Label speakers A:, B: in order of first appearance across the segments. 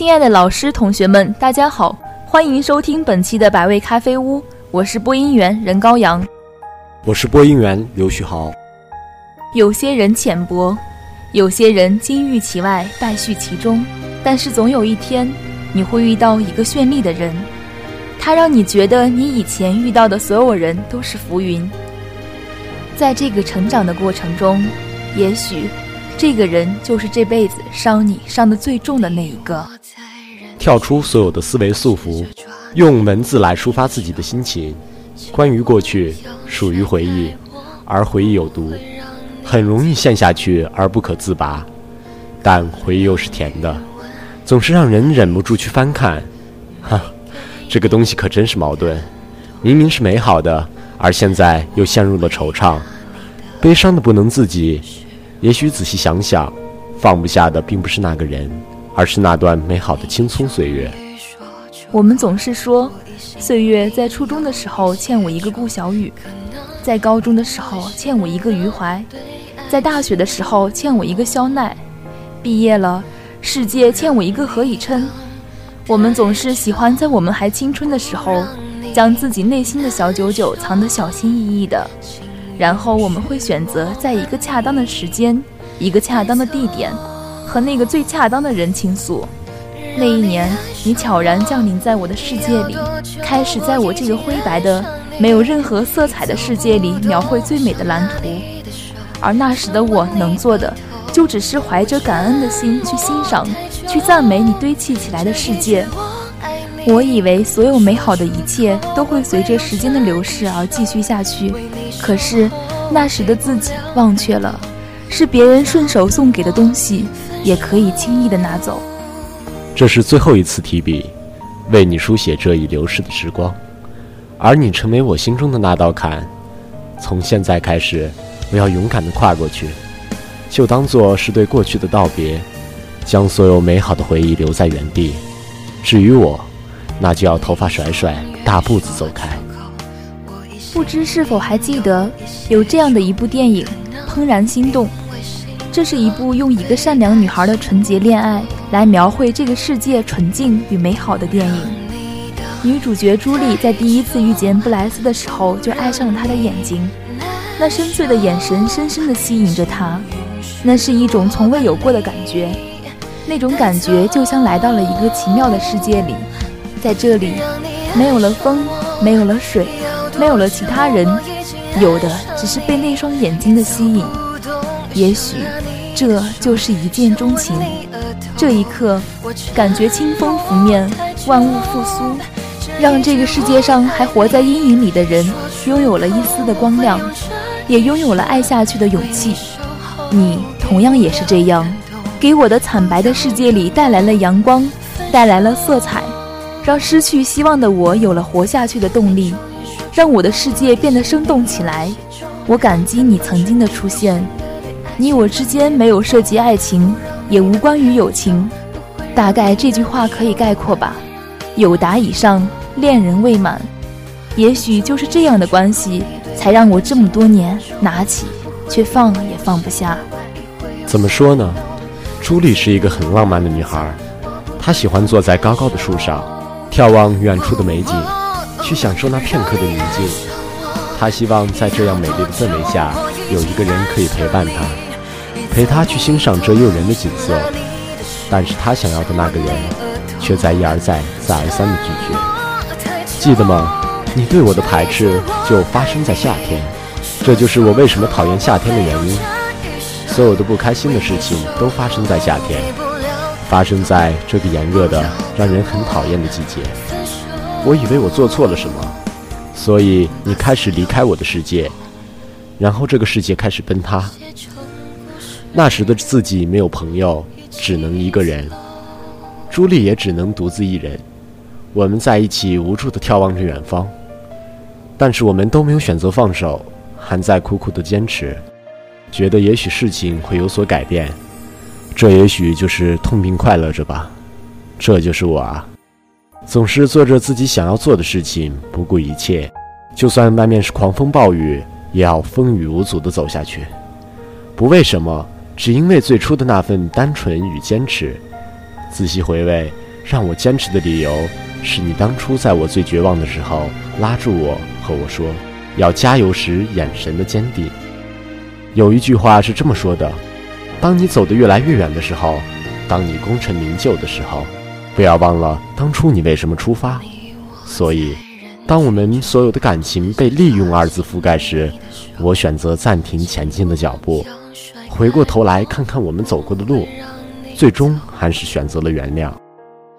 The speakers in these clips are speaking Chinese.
A: 亲爱的老师、同学们，大家好，欢迎收听本期的百味咖啡屋，我是播音员任高阳，
B: 我是播音员刘旭豪。
A: 有些人浅薄，有些人金玉其外，败絮其中，但是总有一天，你会遇到一个绚丽的人，他让你觉得你以前遇到的所有人都是浮云。在这个成长的过程中，也许。这个人就是这辈子伤你伤的最重的那一个。
B: 跳出所有的思维束缚，用文字来抒发自己的心情。关于过去，属于回忆，而回忆有毒，很容易陷下去而不可自拔。但回忆又是甜的，总是让人忍不住去翻看。哈，这个东西可真是矛盾。明明是美好的，而现在又陷入了惆怅，悲伤的不能自己。也许仔细想想，放不下的并不是那个人，而是那段美好的青葱岁月。
A: 我们总是说，岁月在初中的时候欠我一个顾小雨，在高中的时候欠我一个余淮，在大学的时候欠我一个肖奈，毕业了，世界欠我一个何以琛。我们总是喜欢在我们还青春的时候，将自己内心的小九九藏得小心翼翼的。然后我们会选择在一个恰当的时间、一个恰当的地点，和那个最恰当的人倾诉。那一年，你悄然降临在我的世界里，开始在我这个灰白的、没有任何色彩的世界里描绘最美的蓝图。而那时的我能做的，就只是怀着感恩的心去欣赏、去赞美你堆砌起来的世界。我以为所有美好的一切都会随着时间的流逝而继续下去，可是那时的自己忘却了，是别人顺手送给的东西，也可以轻易的拿走。
B: 这是最后一次提笔，为你书写这一流逝的时光，而你成为我心中的那道坎。从现在开始，我要勇敢的跨过去，就当做是对过去的道别，将所有美好的回忆留在原地。至于我。那就要头发甩甩，大步子走开。
A: 不知是否还记得有这样的一部电影《怦然心动》？这是一部用一个善良女孩的纯洁恋爱来描绘这个世界纯净与美好的电影。女主角朱莉在第一次遇见布莱斯的时候就爱上了他的眼睛，那深邃的眼神深深地吸引着她，那是一种从未有过的感觉，那种感觉就像来到了一个奇妙的世界里。在这里，没有了风，没有了水，没有了其他人，有的只是被那双眼睛的吸引。也许，这就是一见钟情。这一刻，感觉清风拂面，万物复苏，让这个世界上还活在阴影里的人拥有了一丝的光亮，也拥有了爱下去的勇气。你同样也是这样，给我的惨白的世界里带来了阳光，带来了色彩。让失去希望的我有了活下去的动力，让我的世界变得生动起来。我感激你曾经的出现，你我之间没有涉及爱情，也无关于友情。大概这句话可以概括吧：有达以上，恋人未满。也许就是这样的关系，才让我这么多年拿起，却放也放不下。
B: 怎么说呢？朱莉是一个很浪漫的女孩，她喜欢坐在高高的树上。眺望远处的美景，去享受那片刻的宁静。她希望在这样美丽的氛围下，有一个人可以陪伴她，陪他去欣赏这诱人的景色。但是他想要的那个人，却在一而再、再而三的拒绝。记得吗？你对我的排斥就发生在夏天，这就是我为什么讨厌夏天的原因。所有的不开心的事情都发生在夏天。发生在这个炎热的、让人很讨厌的季节。我以为我做错了什么，所以你开始离开我的世界，然后这个世界开始崩塌。那时的自己没有朋友，只能一个人。朱莉也只能独自一人。我们在一起无助地眺望着远方，但是我们都没有选择放手，还在苦苦地坚持，觉得也许事情会有所改变。这也许就是痛并快乐着吧，这就是我啊，总是做着自己想要做的事情，不顾一切，就算外面是狂风暴雨，也要风雨无阻地走下去。不为什么，只因为最初的那份单纯与坚持。仔细回味，让我坚持的理由，是你当初在我最绝望的时候拉住我，和我说要加油时眼神的坚定。有一句话是这么说的：当你走得越来越远的时候，当你功成名就的时候，不要忘了当初你为什么出发。所以，当我们所有的感情被“利用”二字覆盖时，我选择暂停前进的脚步，回过头来看看我们走过的路，最终还是选择了原谅，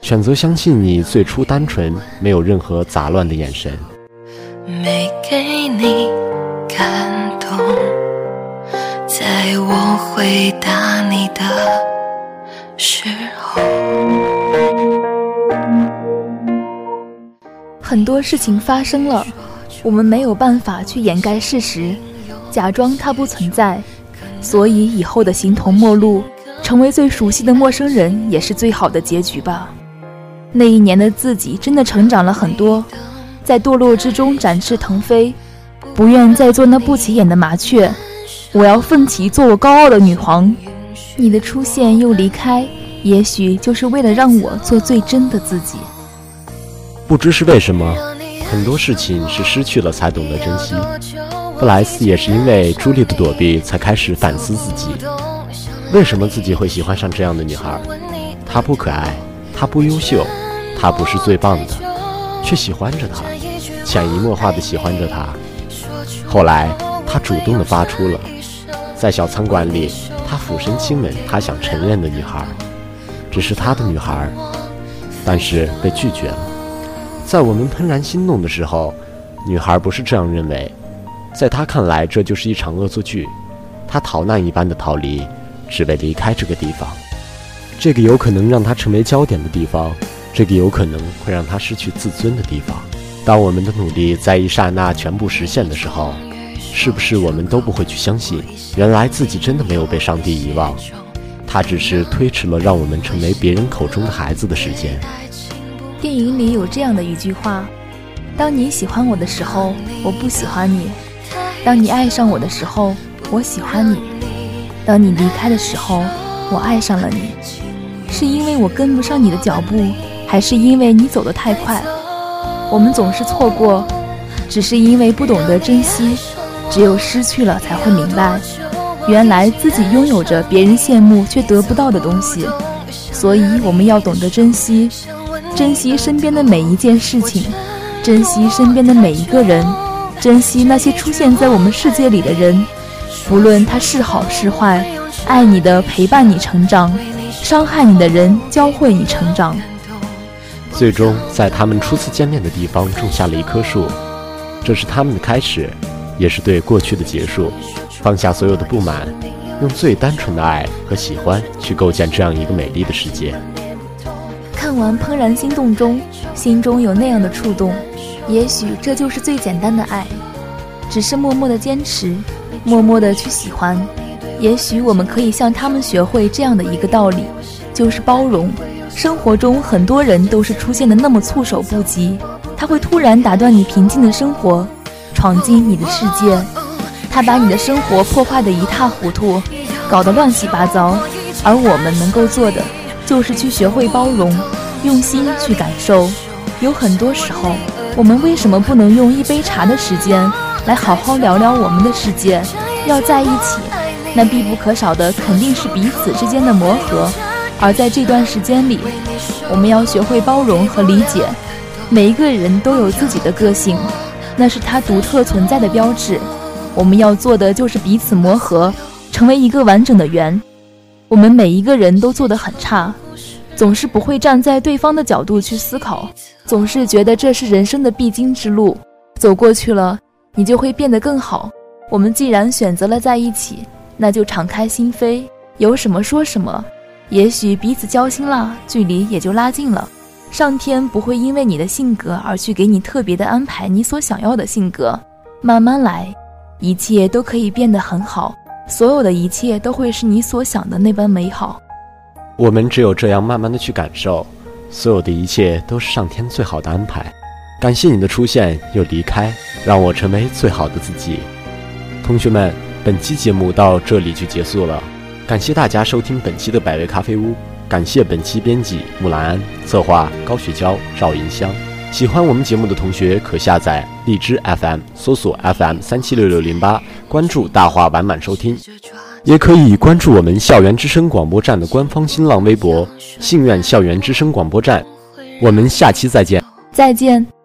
B: 选择相信你最初单纯、没有任何杂乱的眼神。没给你感动，在我回答你的时候。
A: 很多事情发生了，我们没有办法去掩盖事实，假装它不存在，所以以后的形同陌路，成为最熟悉的陌生人，也是最好的结局吧。那一年的自己真的成长了很多，在堕落之中展翅腾飞，不愿再做那不起眼的麻雀，我要奋起做我高傲的女皇。你的出现又离开，也许就是为了让我做最真的自己。
B: 不知是为什么，很多事情是失去了才懂得珍惜。布莱斯也是因为朱莉的躲避，才开始反思自己：为什么自己会喜欢上这样的女孩？她不可爱，她不优秀，她不是最棒的，却喜欢着她，潜移默化的喜欢着她。后来，他主动的发出了，在小餐馆里，他俯身亲吻他想承认的女孩，只是他的女孩，但是被拒绝了。在我们怦然心动的时候，女孩不是这样认为，在他看来，这就是一场恶作剧。他逃难一般的逃离，只为离开这个地方，这个有可能让他成为焦点的地方，这个有可能会让他失去自尊的地方。当我们的努力在一刹那全部实现的时候，是不是我们都不会去相信，原来自己真的没有被上帝遗忘？他只是推迟了让我们成为别人口中的孩子的时间。
A: 电影里有这样的一句话：“当你喜欢我的时候，我不喜欢你；当你爱上我的时候，我喜欢你；当你离开的时候，我爱上了你。是因为我跟不上你的脚步，还是因为你走得太快？我们总是错过，只是因为不懂得珍惜。只有失去了，才会明白，原来自己拥有着别人羡慕却得不到的东西。所以，我们要懂得珍惜。”珍惜身边的每一件事情，珍惜身边的每一个人，珍惜那些出现在我们世界里的人，不论他是好是坏，爱你的陪伴你成长，伤害你的人教会你成长。
B: 最终，在他们初次见面的地方种下了一棵树，这是他们的开始，也是对过去的结束。放下所有的不满，用最单纯的爱和喜欢去构建这样一个美丽的世界。
A: 看完《怦然心动》中，心中有那样的触动，也许这就是最简单的爱，只是默默的坚持，默默的去喜欢。也许我们可以向他们学会这样的一个道理，就是包容。生活中很多人都是出现的那么措手不及，他会突然打断你平静的生活，闯进你的世界，他把你的生活破坏的一塌糊涂，搞得乱七八糟。而我们能够做的。就是去学会包容，用心去感受。有很多时候，我们为什么不能用一杯茶的时间来好好聊聊我们的世界？要在一起，那必不可少的肯定是彼此之间的磨合。而在这段时间里，我们要学会包容和理解。每一个人都有自己的个性，那是他独特存在的标志。我们要做的就是彼此磨合，成为一个完整的圆。我们每一个人都做得很差，总是不会站在对方的角度去思考，总是觉得这是人生的必经之路，走过去了，你就会变得更好。我们既然选择了在一起，那就敞开心扉，有什么说什么。也许彼此交心了，距离也就拉近了。上天不会因为你的性格而去给你特别的安排你所想要的性格，慢慢来，一切都可以变得很好。所有的一切都会是你所想的那般美好。
B: 我们只有这样慢慢的去感受，所有的一切都是上天最好的安排。感谢你的出现又离开，让我成为最好的自己。同学们，本期节目到这里就结束了，感谢大家收听本期的百味咖啡屋。感谢本期编辑木兰安，策划高雪娇、赵银香。喜欢我们节目的同学可下载荔枝 FM，搜索 FM 三七六六零八，关注大话晚满收听。也可以关注我们校园之声广播站的官方新浪微博“信愿校园之声广播站”。我们下期再见，
A: 再见。